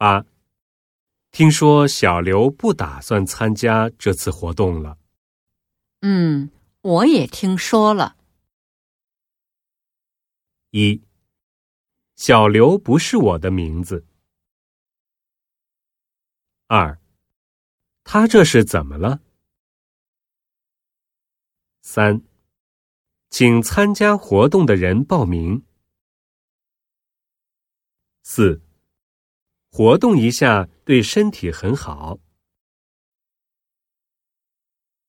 八，听说小刘不打算参加这次活动了。嗯，我也听说了。一，小刘不是我的名字。二，他这是怎么了？三，请参加活动的人报名。四，活动一下对身体很好。